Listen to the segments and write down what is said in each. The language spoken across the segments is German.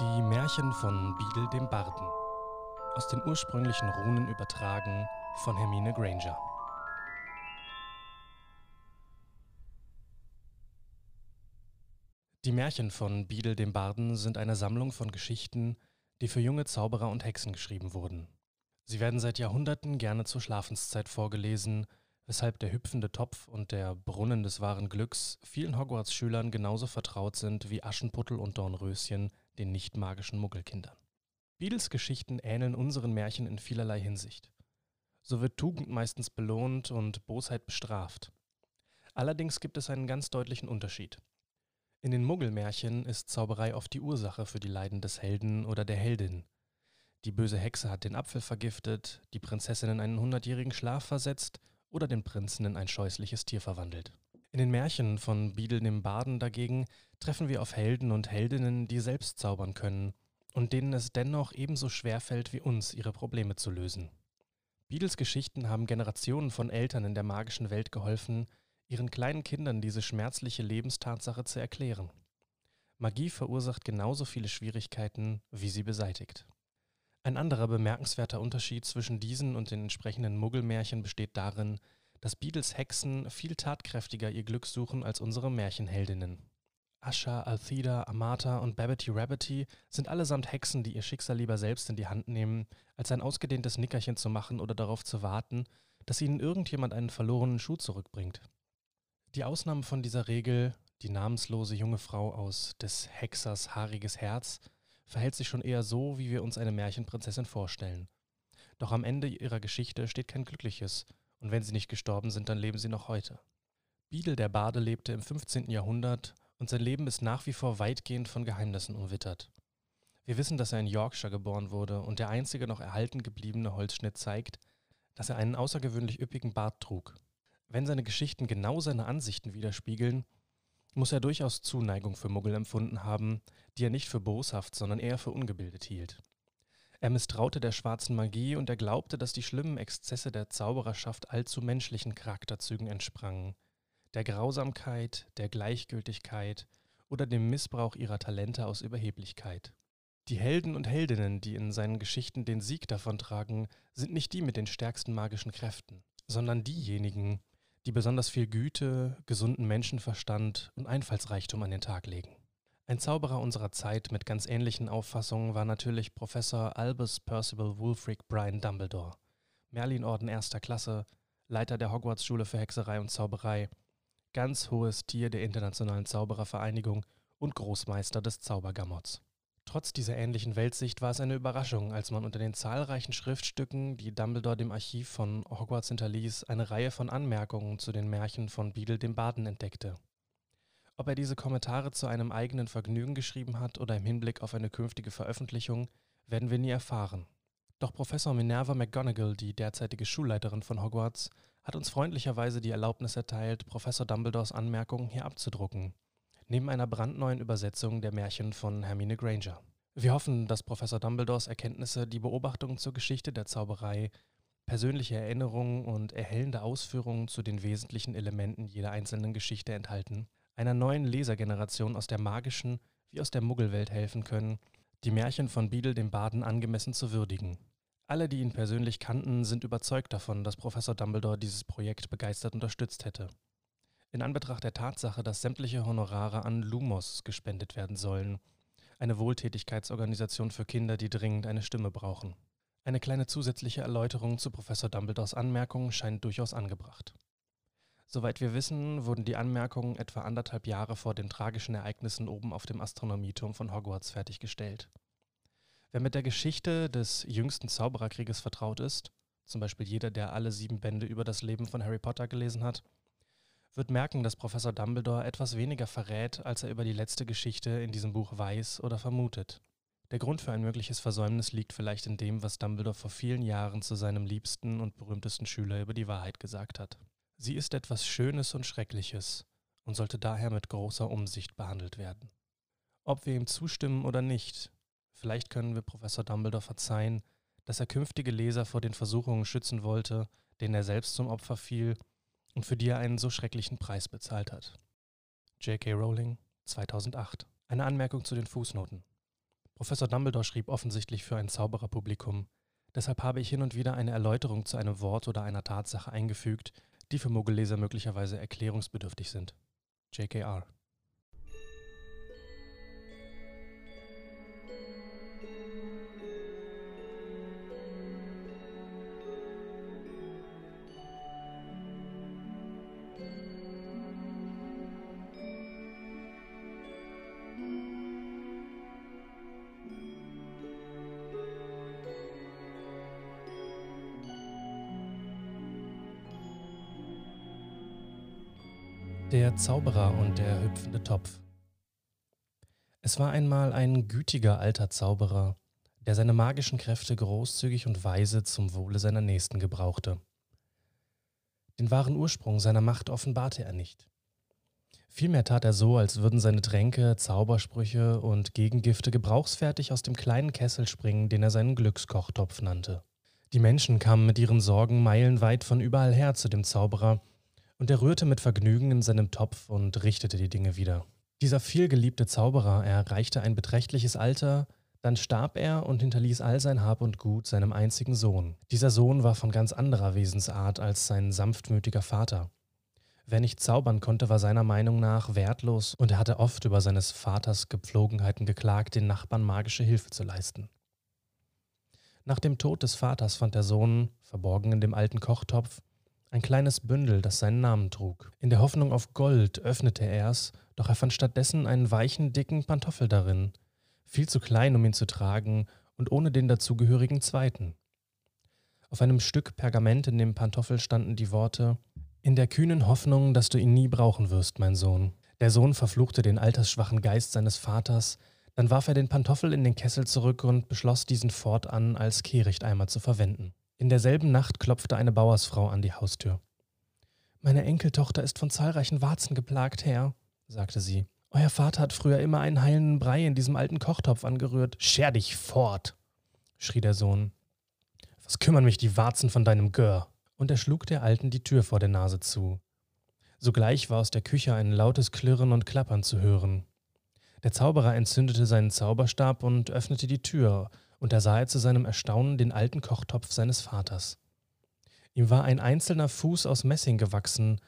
Die Märchen von Beadle dem Barden. Aus den ursprünglichen Runen übertragen von Hermine Granger. Die Märchen von Beadle dem Barden sind eine Sammlung von Geschichten, die für junge Zauberer und Hexen geschrieben wurden. Sie werden seit Jahrhunderten gerne zur Schlafenszeit vorgelesen, weshalb der hüpfende Topf und der Brunnen des wahren Glücks vielen Hogwarts-Schülern genauso vertraut sind wie Aschenputtel und Dornröschen den nicht magischen Muggelkindern. Beadles Geschichten ähneln unseren Märchen in vielerlei Hinsicht. So wird Tugend meistens belohnt und Bosheit bestraft. Allerdings gibt es einen ganz deutlichen Unterschied. In den Muggelmärchen ist Zauberei oft die Ursache für die Leiden des Helden oder der Heldin. Die böse Hexe hat den Apfel vergiftet, die Prinzessin in einen hundertjährigen Schlaf versetzt oder den Prinzen in ein scheußliches Tier verwandelt. In den Märchen von Beadle dem Baden dagegen treffen wir auf Helden und Heldinnen, die selbst zaubern können und denen es dennoch ebenso schwer fällt wie uns, ihre Probleme zu lösen. Beadles Geschichten haben Generationen von Eltern in der magischen Welt geholfen, ihren kleinen Kindern diese schmerzliche Lebenstatsache zu erklären. Magie verursacht genauso viele Schwierigkeiten, wie sie beseitigt. Ein anderer bemerkenswerter Unterschied zwischen diesen und den entsprechenden Muggelmärchen besteht darin, dass Beadles Hexen viel tatkräftiger ihr Glück suchen als unsere Märchenheldinnen. Asha, Altheda, Amata und Babbity Rabbity sind allesamt Hexen, die ihr Schicksal lieber selbst in die Hand nehmen, als ein ausgedehntes Nickerchen zu machen oder darauf zu warten, dass ihnen irgendjemand einen verlorenen Schuh zurückbringt. Die Ausnahme von dieser Regel, die namenslose junge Frau aus des Hexers haariges Herz, verhält sich schon eher so, wie wir uns eine Märchenprinzessin vorstellen. Doch am Ende ihrer Geschichte steht kein glückliches, und wenn sie nicht gestorben sind, dann leben sie noch heute. Beadle der Bade lebte im 15. Jahrhundert und sein Leben ist nach wie vor weitgehend von Geheimnissen umwittert. Wir wissen, dass er in Yorkshire geboren wurde und der einzige noch erhalten gebliebene Holzschnitt zeigt, dass er einen außergewöhnlich üppigen Bart trug. Wenn seine Geschichten genau seine Ansichten widerspiegeln, muss er durchaus Zuneigung für Muggel empfunden haben, die er nicht für boshaft, sondern eher für ungebildet hielt. Er misstraute der schwarzen Magie und er glaubte, dass die schlimmen Exzesse der Zaubererschaft allzu menschlichen Charakterzügen entsprangen, der Grausamkeit, der Gleichgültigkeit oder dem Missbrauch ihrer Talente aus Überheblichkeit. Die Helden und Heldinnen, die in seinen Geschichten den Sieg davontragen, sind nicht die mit den stärksten magischen Kräften, sondern diejenigen, die besonders viel Güte, gesunden Menschenverstand und Einfallsreichtum an den Tag legen. Ein Zauberer unserer Zeit mit ganz ähnlichen Auffassungen war natürlich Professor Albus Percival Wulfric Brian Dumbledore, Merlin-Orden erster Klasse, Leiter der Hogwarts-Schule für Hexerei und Zauberei, ganz hohes Tier der Internationalen Zauberervereinigung und Großmeister des Zaubergammots. Trotz dieser ähnlichen Weltsicht war es eine Überraschung, als man unter den zahlreichen Schriftstücken, die Dumbledore dem Archiv von Hogwarts hinterließ, eine Reihe von Anmerkungen zu den Märchen von Beadle dem Baden entdeckte. Ob er diese Kommentare zu einem eigenen Vergnügen geschrieben hat oder im Hinblick auf eine künftige Veröffentlichung, werden wir nie erfahren. Doch Professor Minerva McGonagall, die derzeitige Schulleiterin von Hogwarts, hat uns freundlicherweise die Erlaubnis erteilt, Professor Dumbledores Anmerkungen hier abzudrucken – neben einer brandneuen Übersetzung der Märchen von Hermine Granger. Wir hoffen, dass Professor Dumbledores Erkenntnisse die Beobachtungen zur Geschichte der Zauberei, persönliche Erinnerungen und erhellende Ausführungen zu den wesentlichen Elementen jeder einzelnen Geschichte enthalten, einer neuen Lesergeneration aus der magischen wie aus der Muggelwelt helfen können, die Märchen von Beadle dem Baden angemessen zu würdigen. Alle, die ihn persönlich kannten, sind überzeugt davon, dass Professor Dumbledore dieses Projekt begeistert unterstützt hätte in Anbetracht der Tatsache, dass sämtliche Honorare an Lumos gespendet werden sollen, eine Wohltätigkeitsorganisation für Kinder, die dringend eine Stimme brauchen. Eine kleine zusätzliche Erläuterung zu Professor Dumbledores Anmerkungen scheint durchaus angebracht. Soweit wir wissen, wurden die Anmerkungen etwa anderthalb Jahre vor den tragischen Ereignissen oben auf dem Astronomieturm von Hogwarts fertiggestellt. Wer mit der Geschichte des jüngsten Zaubererkrieges vertraut ist, zum Beispiel jeder, der alle sieben Bände über das Leben von Harry Potter gelesen hat, wird merken, dass Professor Dumbledore etwas weniger verrät, als er über die letzte Geschichte in diesem Buch weiß oder vermutet. Der Grund für ein mögliches Versäumnis liegt vielleicht in dem, was Dumbledore vor vielen Jahren zu seinem liebsten und berühmtesten Schüler über die Wahrheit gesagt hat. Sie ist etwas Schönes und Schreckliches und sollte daher mit großer Umsicht behandelt werden. Ob wir ihm zustimmen oder nicht, vielleicht können wir Professor Dumbledore verzeihen, dass er künftige Leser vor den Versuchungen schützen wollte, denen er selbst zum Opfer fiel und für die er einen so schrecklichen Preis bezahlt hat. J.K. Rowling, 2008. Eine Anmerkung zu den Fußnoten. Professor Dumbledore schrieb offensichtlich für ein Zaubererpublikum. Deshalb habe ich hin und wieder eine Erläuterung zu einem Wort oder einer Tatsache eingefügt, die für Mogelleser möglicherweise erklärungsbedürftig sind. JKR. Zauberer und der hüpfende Topf. Es war einmal ein gütiger alter Zauberer, der seine magischen Kräfte großzügig und weise zum Wohle seiner Nächsten gebrauchte. Den wahren Ursprung seiner Macht offenbarte er nicht. Vielmehr tat er so, als würden seine Tränke, Zaubersprüche und Gegengifte gebrauchsfertig aus dem kleinen Kessel springen, den er seinen Glückskochtopf nannte. Die Menschen kamen mit ihren Sorgen meilenweit von überall her zu dem Zauberer, und er rührte mit Vergnügen in seinem Topf und richtete die Dinge wieder. Dieser vielgeliebte Zauberer erreichte ein beträchtliches Alter, dann starb er und hinterließ all sein Hab und Gut seinem einzigen Sohn. Dieser Sohn war von ganz anderer Wesensart als sein sanftmütiger Vater. Wer nicht zaubern konnte, war seiner Meinung nach wertlos und er hatte oft über seines Vaters Gepflogenheiten geklagt, den Nachbarn magische Hilfe zu leisten. Nach dem Tod des Vaters fand der Sohn, verborgen in dem alten Kochtopf, ein kleines Bündel, das seinen Namen trug. In der Hoffnung auf Gold öffnete er es, doch er fand stattdessen einen weichen, dicken Pantoffel darin, viel zu klein, um ihn zu tragen und ohne den dazugehörigen zweiten. Auf einem Stück Pergament in dem Pantoffel standen die Worte In der kühnen Hoffnung, dass du ihn nie brauchen wirst, mein Sohn. Der Sohn verfluchte den altersschwachen Geist seines Vaters, dann warf er den Pantoffel in den Kessel zurück und beschloss, diesen fortan als Kehrichteimer zu verwenden. In derselben Nacht klopfte eine Bauersfrau an die Haustür. Meine Enkeltochter ist von zahlreichen Warzen geplagt, Herr, sagte sie. Euer Vater hat früher immer einen heilenden Brei in diesem alten Kochtopf angerührt. Scher dich fort, schrie der Sohn. Was kümmern mich die Warzen von deinem Gör? Und er schlug der Alten die Tür vor der Nase zu. Sogleich war aus der Küche ein lautes Klirren und Klappern zu hören. Der Zauberer entzündete seinen Zauberstab und öffnete die Tür, und da sah er zu seinem Erstaunen den alten Kochtopf seines Vaters. Ihm war ein einzelner Fuß aus Messing gewachsen,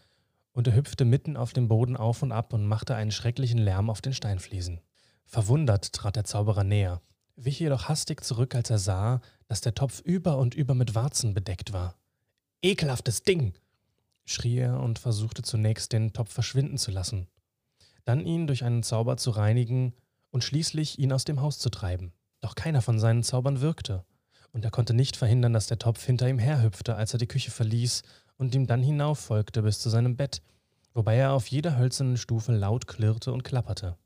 und er hüpfte mitten auf dem Boden auf und ab und machte einen schrecklichen Lärm auf den Steinfliesen. Verwundert trat der Zauberer näher, wich jedoch hastig zurück, als er sah, dass der Topf über und über mit Warzen bedeckt war. Ekelhaftes Ding! schrie er und versuchte zunächst den Topf verschwinden zu lassen, dann ihn durch einen Zauber zu reinigen und schließlich ihn aus dem Haus zu treiben. Doch keiner von seinen Zaubern wirkte, und er konnte nicht verhindern, dass der Topf hinter ihm herhüpfte, als er die Küche verließ und ihm dann hinauffolgte bis zu seinem Bett, wobei er auf jeder hölzernen Stufe laut klirrte und klapperte.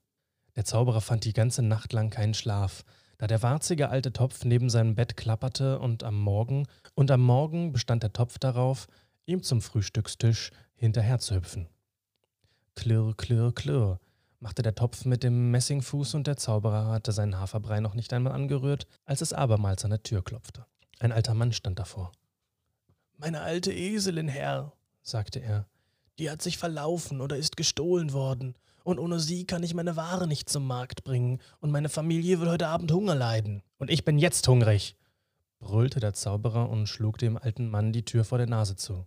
Der Zauberer fand die ganze Nacht lang keinen Schlaf, da der warzige alte Topf neben seinem Bett klapperte und am Morgen, und am Morgen bestand der Topf darauf, ihm zum Frühstückstisch hinterherzuhüpfen. Klirr, klirr, klirr, machte der Topf mit dem Messingfuß und der Zauberer hatte seinen Haferbrei noch nicht einmal angerührt, als es abermals an der Tür klopfte. Ein alter Mann stand davor. Meine alte Eselin, Herr, sagte er, die hat sich verlaufen oder ist gestohlen worden, und ohne sie kann ich meine Ware nicht zum Markt bringen, und meine Familie will heute Abend Hunger leiden. Und ich bin jetzt hungrig, brüllte der Zauberer und schlug dem alten Mann die Tür vor der Nase zu.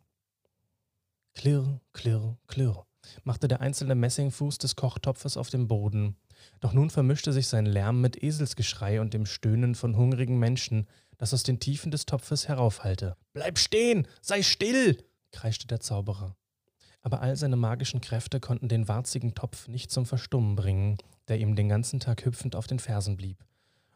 Klirr, klirr, klirr machte der einzelne Messingfuß des Kochtopfes auf dem Boden. Doch nun vermischte sich sein Lärm mit Eselsgeschrei und dem Stöhnen von hungrigen Menschen, das aus den Tiefen des Topfes heraufhallte. Bleib stehen! Sei still! kreischte der Zauberer. Aber all seine magischen Kräfte konnten den warzigen Topf nicht zum Verstummen bringen, der ihm den ganzen Tag hüpfend auf den Fersen blieb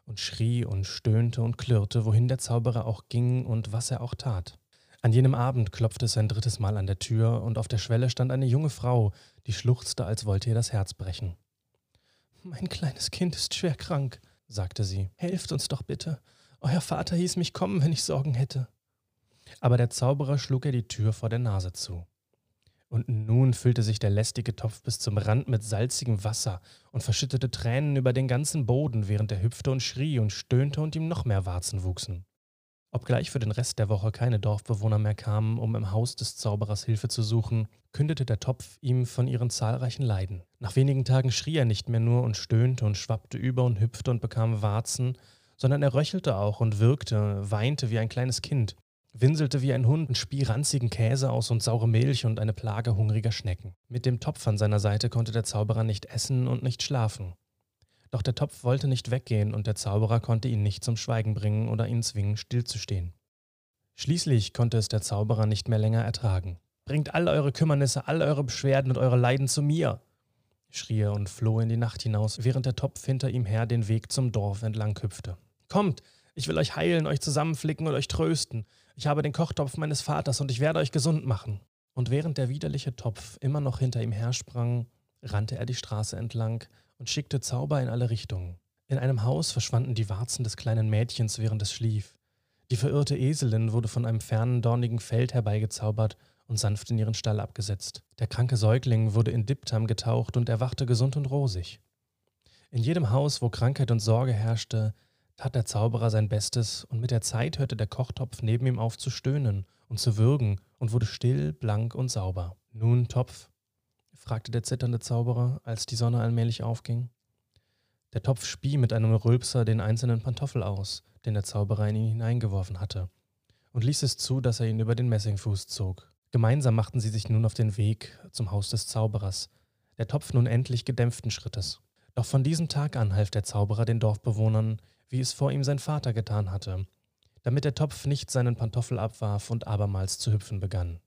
und schrie und stöhnte und klirrte, wohin der Zauberer auch ging und was er auch tat. An jenem Abend klopfte es ein drittes Mal an der Tür, und auf der Schwelle stand eine junge Frau, die schluchzte, als wollte ihr das Herz brechen. Mein kleines Kind ist schwer krank, sagte sie. Helft uns doch bitte. Euer Vater hieß mich kommen, wenn ich Sorgen hätte. Aber der Zauberer schlug ihr die Tür vor der Nase zu. Und nun füllte sich der lästige Topf bis zum Rand mit salzigem Wasser und verschüttete Tränen über den ganzen Boden, während er hüpfte und schrie und stöhnte und ihm noch mehr Warzen wuchsen. Obgleich für den Rest der Woche keine Dorfbewohner mehr kamen, um im Haus des Zauberers Hilfe zu suchen, kündete der Topf ihm von ihren zahlreichen Leiden. Nach wenigen Tagen schrie er nicht mehr nur und stöhnte und schwappte über und hüpfte und bekam Warzen, sondern er röchelte auch und wirkte, weinte wie ein kleines Kind, winselte wie ein Hund und spie ranzigen Käse aus und saure Milch und eine Plage hungriger Schnecken. Mit dem Topf an seiner Seite konnte der Zauberer nicht essen und nicht schlafen. Doch der Topf wollte nicht weggehen und der Zauberer konnte ihn nicht zum Schweigen bringen oder ihn zwingen, stillzustehen. Schließlich konnte es der Zauberer nicht mehr länger ertragen. Bringt all eure Kümmernisse, all eure Beschwerden und eure Leiden zu mir, schrie er und floh in die Nacht hinaus, während der Topf hinter ihm her den Weg zum Dorf entlang hüpfte. Kommt, ich will euch heilen, euch zusammenflicken und euch trösten. Ich habe den Kochtopf meines Vaters und ich werde euch gesund machen. Und während der widerliche Topf immer noch hinter ihm hersprang, rannte er die Straße entlang, und schickte Zauber in alle Richtungen. In einem Haus verschwanden die Warzen des kleinen Mädchens, während es schlief. Die verirrte Eselin wurde von einem fernen, dornigen Feld herbeigezaubert und sanft in ihren Stall abgesetzt. Der kranke Säugling wurde in Diptam getaucht und erwachte gesund und rosig. In jedem Haus, wo Krankheit und Sorge herrschte, tat der Zauberer sein Bestes, und mit der Zeit hörte der Kochtopf neben ihm auf zu stöhnen und zu würgen und wurde still, blank und sauber. Nun, Topf, fragte der zitternde Zauberer, als die Sonne allmählich aufging. Der Topf spie mit einem Rülpser den einzelnen Pantoffel aus, den der Zauberer in ihn hineingeworfen hatte, und ließ es zu, dass er ihn über den Messingfuß zog. Gemeinsam machten sie sich nun auf den Weg zum Haus des Zauberers, der Topf nun endlich gedämpften Schrittes. Doch von diesem Tag an half der Zauberer den Dorfbewohnern, wie es vor ihm sein Vater getan hatte, damit der Topf nicht seinen Pantoffel abwarf und abermals zu hüpfen begann.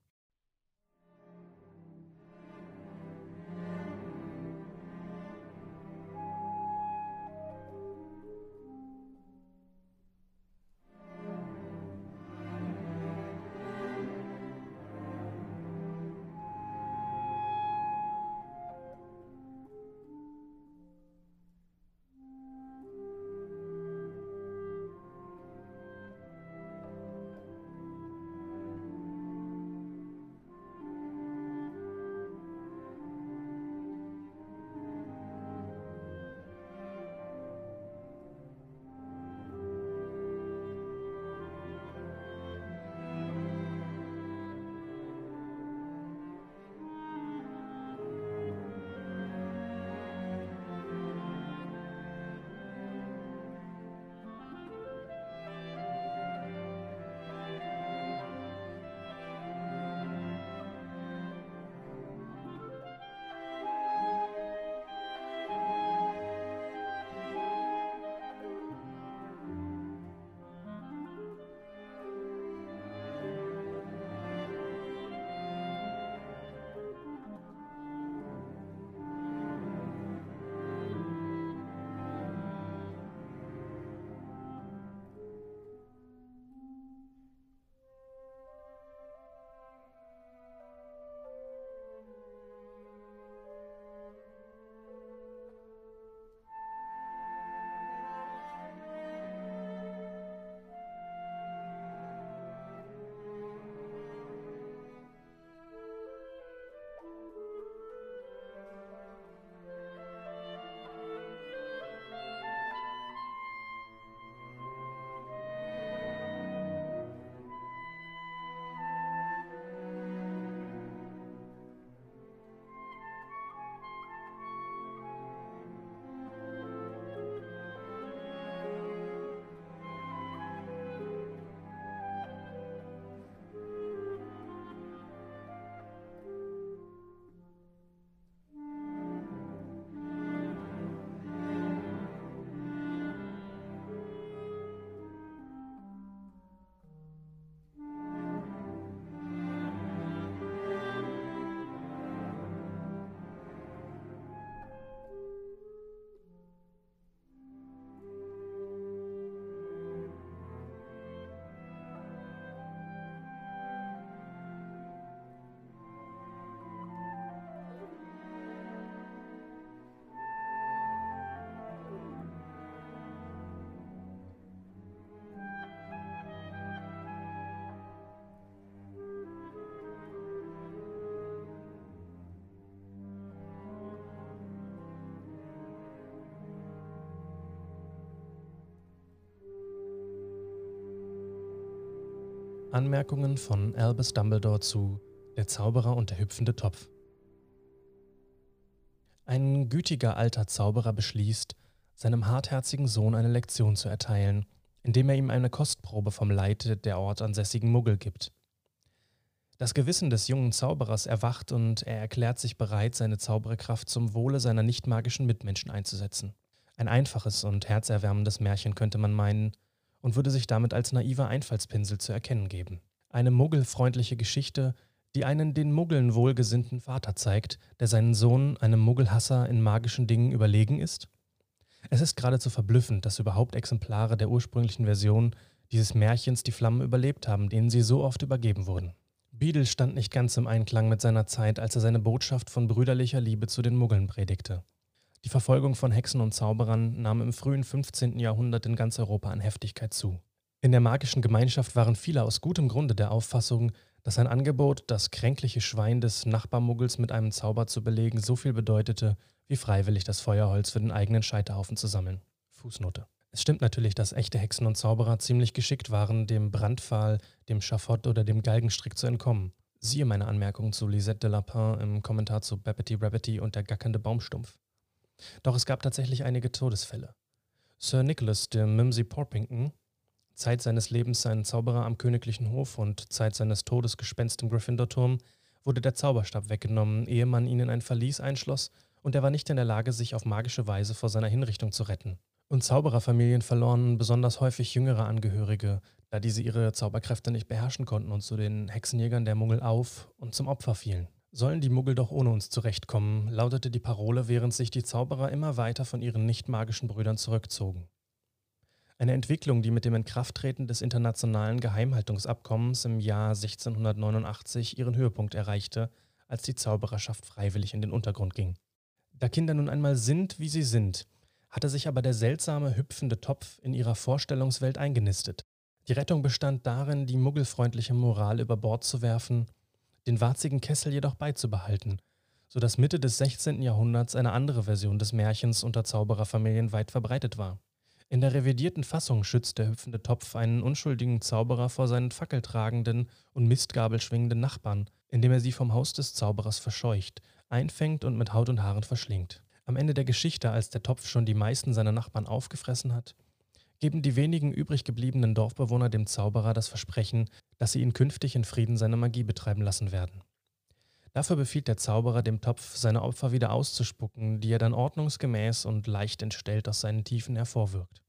Anmerkungen von Albus Dumbledore zu Der Zauberer und der hüpfende Topf. Ein gütiger alter Zauberer beschließt, seinem hartherzigen Sohn eine Lektion zu erteilen, indem er ihm eine Kostprobe vom Leid der ortansässigen Muggel gibt. Das Gewissen des jungen Zauberers erwacht und er erklärt sich bereit, seine Zauberkraft zum Wohle seiner nicht magischen Mitmenschen einzusetzen. Ein einfaches und herzerwärmendes Märchen könnte man meinen und würde sich damit als naiver Einfallspinsel zu erkennen geben. Eine muggelfreundliche Geschichte, die einen den Muggeln wohlgesinnten Vater zeigt, der seinen Sohn, einem Muggelhasser, in magischen Dingen überlegen ist? Es ist geradezu verblüffend, dass überhaupt Exemplare der ursprünglichen Version dieses Märchens die Flammen überlebt haben, denen sie so oft übergeben wurden. Beadle stand nicht ganz im Einklang mit seiner Zeit, als er seine Botschaft von brüderlicher Liebe zu den Muggeln predigte. Die Verfolgung von Hexen und Zauberern nahm im frühen 15. Jahrhundert in ganz Europa an Heftigkeit zu. In der magischen Gemeinschaft waren viele aus gutem Grunde der Auffassung, dass ein Angebot, das kränkliche Schwein des Nachbarmuggels mit einem Zauber zu belegen, so viel bedeutete, wie freiwillig das Feuerholz für den eigenen Scheiterhaufen zu sammeln. Fußnote. Es stimmt natürlich, dass echte Hexen und Zauberer ziemlich geschickt waren, dem Brandpfahl, dem Schafott oder dem Galgenstrick zu entkommen. Siehe meine Anmerkungen zu Lisette de Lapin im Kommentar zu Bappity Rabbity und der gackernde Baumstumpf. Doch es gab tatsächlich einige Todesfälle. Sir Nicholas de Mimsy Porpington, Zeit seines Lebens sein Zauberer am königlichen Hof und Zeit seines Todes Gespenst im Gryffindor-Turm, wurde der Zauberstab weggenommen, ehe man ihn in ein Verlies einschloss, und er war nicht in der Lage, sich auf magische Weise vor seiner Hinrichtung zu retten. Und Zaubererfamilien verloren besonders häufig jüngere Angehörige, da diese ihre Zauberkräfte nicht beherrschen konnten und zu den Hexenjägern der Muggel auf und zum Opfer fielen. Sollen die Muggel doch ohne uns zurechtkommen, lautete die Parole, während sich die Zauberer immer weiter von ihren nicht magischen Brüdern zurückzogen. Eine Entwicklung, die mit dem Inkrafttreten des internationalen Geheimhaltungsabkommens im Jahr 1689 ihren Höhepunkt erreichte, als die Zaubererschaft freiwillig in den Untergrund ging. Da Kinder nun einmal sind, wie sie sind, hatte sich aber der seltsame, hüpfende Topf in ihrer Vorstellungswelt eingenistet. Die Rettung bestand darin, die muggelfreundliche Moral über Bord zu werfen, den warzigen Kessel jedoch beizubehalten, so dass Mitte des 16. Jahrhunderts eine andere Version des Märchens unter Zaubererfamilien weit verbreitet war. In der revidierten Fassung schützt der hüpfende Topf einen unschuldigen Zauberer vor seinen fackeltragenden und Mistgabel schwingenden Nachbarn, indem er sie vom Haus des Zauberers verscheucht, einfängt und mit Haut und Haaren verschlingt. Am Ende der Geschichte, als der Topf schon die meisten seiner Nachbarn aufgefressen hat, geben die wenigen übrig gebliebenen Dorfbewohner dem Zauberer das Versprechen, dass sie ihn künftig in Frieden seine Magie betreiben lassen werden. Dafür befiehlt der Zauberer dem Topf, seine Opfer wieder auszuspucken, die er dann ordnungsgemäß und leicht entstellt aus seinen Tiefen hervorwirkt.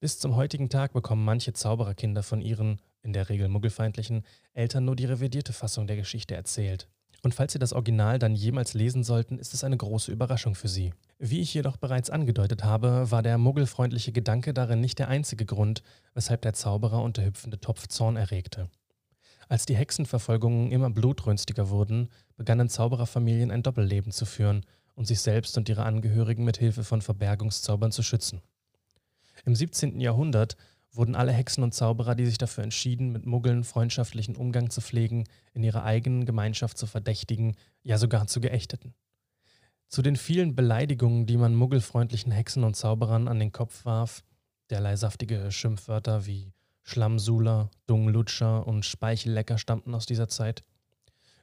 Bis zum heutigen Tag bekommen manche Zaubererkinder von ihren, in der Regel muggelfeindlichen, Eltern nur die revidierte Fassung der Geschichte erzählt. Und falls Sie das Original dann jemals lesen sollten, ist es eine große Überraschung für Sie. Wie ich jedoch bereits angedeutet habe, war der muggelfreundliche Gedanke darin nicht der einzige Grund, weshalb der Zauberer und der hüpfende Topf Zorn erregte. Als die Hexenverfolgungen immer blutrünstiger wurden, begannen Zaubererfamilien ein Doppelleben zu führen und sich selbst und ihre Angehörigen mit Hilfe von Verbergungszaubern zu schützen. Im 17. Jahrhundert wurden alle Hexen und Zauberer, die sich dafür entschieden, mit Muggeln freundschaftlichen Umgang zu pflegen, in ihrer eigenen Gemeinschaft zu verdächtigen, ja sogar zu Geächteten. Zu den vielen Beleidigungen, die man muggelfreundlichen Hexen und Zauberern an den Kopf warf, derlei saftige Schimpfwörter wie Schlammsuler, Dunglutscher und Speichellecker stammten aus dieser Zeit,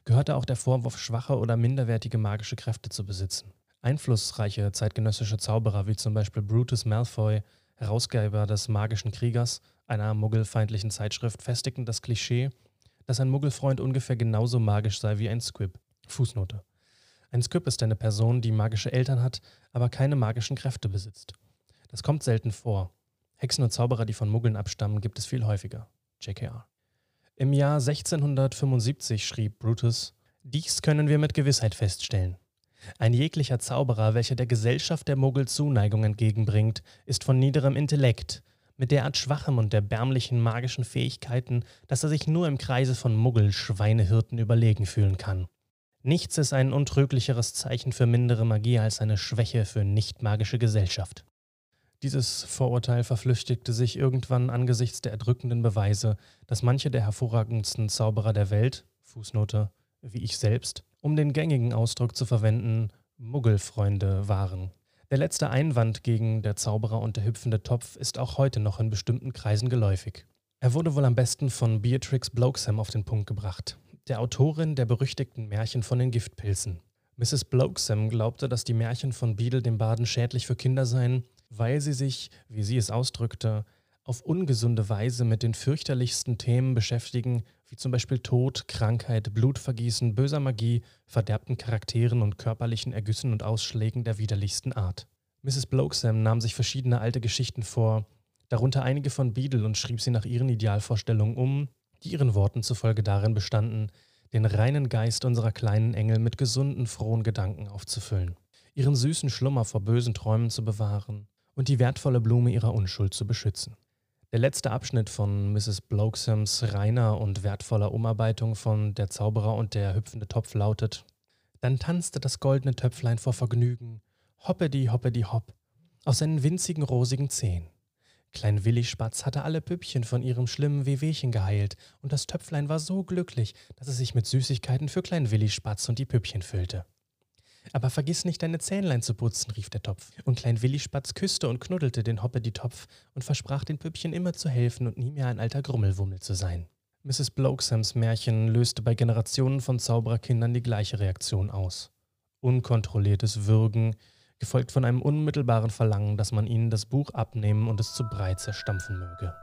gehörte auch der Vorwurf, schwache oder minderwertige magische Kräfte zu besitzen. Einflussreiche zeitgenössische Zauberer wie zum Beispiel Brutus Malfoy Herausgeber des Magischen Kriegers, einer muggelfeindlichen Zeitschrift, festigten das Klischee, dass ein Muggelfreund ungefähr genauso magisch sei wie ein Squib. Fußnote. Ein Squib ist eine Person, die magische Eltern hat, aber keine magischen Kräfte besitzt. Das kommt selten vor. Hexen und Zauberer, die von Muggeln abstammen, gibt es viel häufiger. JKR. Im Jahr 1675 schrieb Brutus: Dies können wir mit Gewissheit feststellen. Ein jeglicher Zauberer, welcher der Gesellschaft der Muggel Zuneigung entgegenbringt, ist von niederem Intellekt, mit derart schwachem und erbärmlichen magischen Fähigkeiten, dass er sich nur im Kreise von Muggel-Schweinehirten überlegen fühlen kann. Nichts ist ein untrüglicheres Zeichen für mindere Magie als eine Schwäche für nicht-magische Gesellschaft. Dieses Vorurteil verflüchtigte sich irgendwann angesichts der erdrückenden Beweise, dass manche der hervorragendsten Zauberer der Welt, Fußnote, wie ich selbst, um den gängigen Ausdruck zu verwenden, Muggelfreunde waren. Der letzte Einwand gegen der Zauberer und der hüpfende Topf ist auch heute noch in bestimmten Kreisen geläufig. Er wurde wohl am besten von Beatrix Blokesam auf den Punkt gebracht, der Autorin der berüchtigten Märchen von den Giftpilzen. Mrs. Blokesam glaubte, dass die Märchen von Beadle dem Baden schädlich für Kinder seien, weil sie sich, wie sie es ausdrückte, auf ungesunde Weise mit den fürchterlichsten Themen beschäftigen, wie zum Beispiel Tod, Krankheit, Blutvergießen, böser Magie, verderbten Charakteren und körperlichen Ergüssen und Ausschlägen der widerlichsten Art. Mrs. Blokesam nahm sich verschiedene alte Geschichten vor, darunter einige von Beadle und schrieb sie nach ihren Idealvorstellungen um, die ihren Worten zufolge darin bestanden, den reinen Geist unserer kleinen Engel mit gesunden, frohen Gedanken aufzufüllen, ihren süßen Schlummer vor bösen Träumen zu bewahren und die wertvolle Blume ihrer Unschuld zu beschützen. Der letzte Abschnitt von Mrs. Blokesams reiner und wertvoller Umarbeitung von Der Zauberer und der hüpfende Topf lautet: Dann tanzte das goldene Töpflein vor Vergnügen, hoppedi, hoppedi, hopp, aus seinen winzigen rosigen Zehen. Klein Willi Spatz hatte alle Püppchen von ihrem schlimmen Wehwehchen geheilt, und das Töpflein war so glücklich, dass es sich mit Süßigkeiten für Klein Willi Spatz und die Püppchen füllte. Aber vergiss nicht, deine Zähnlein zu putzen, rief der Topf. Und Klein Willi Spatz küsste und knuddelte den Hoppedi-Topf und versprach den Püppchen immer zu helfen und nie mehr ein alter Grummelwummel zu sein. Mrs. Blokesams Märchen löste bei Generationen von Zaubererkindern die gleiche Reaktion aus. Unkontrolliertes Würgen, gefolgt von einem unmittelbaren Verlangen, dass man ihnen das Buch abnehmen und es zu Brei zerstampfen möge.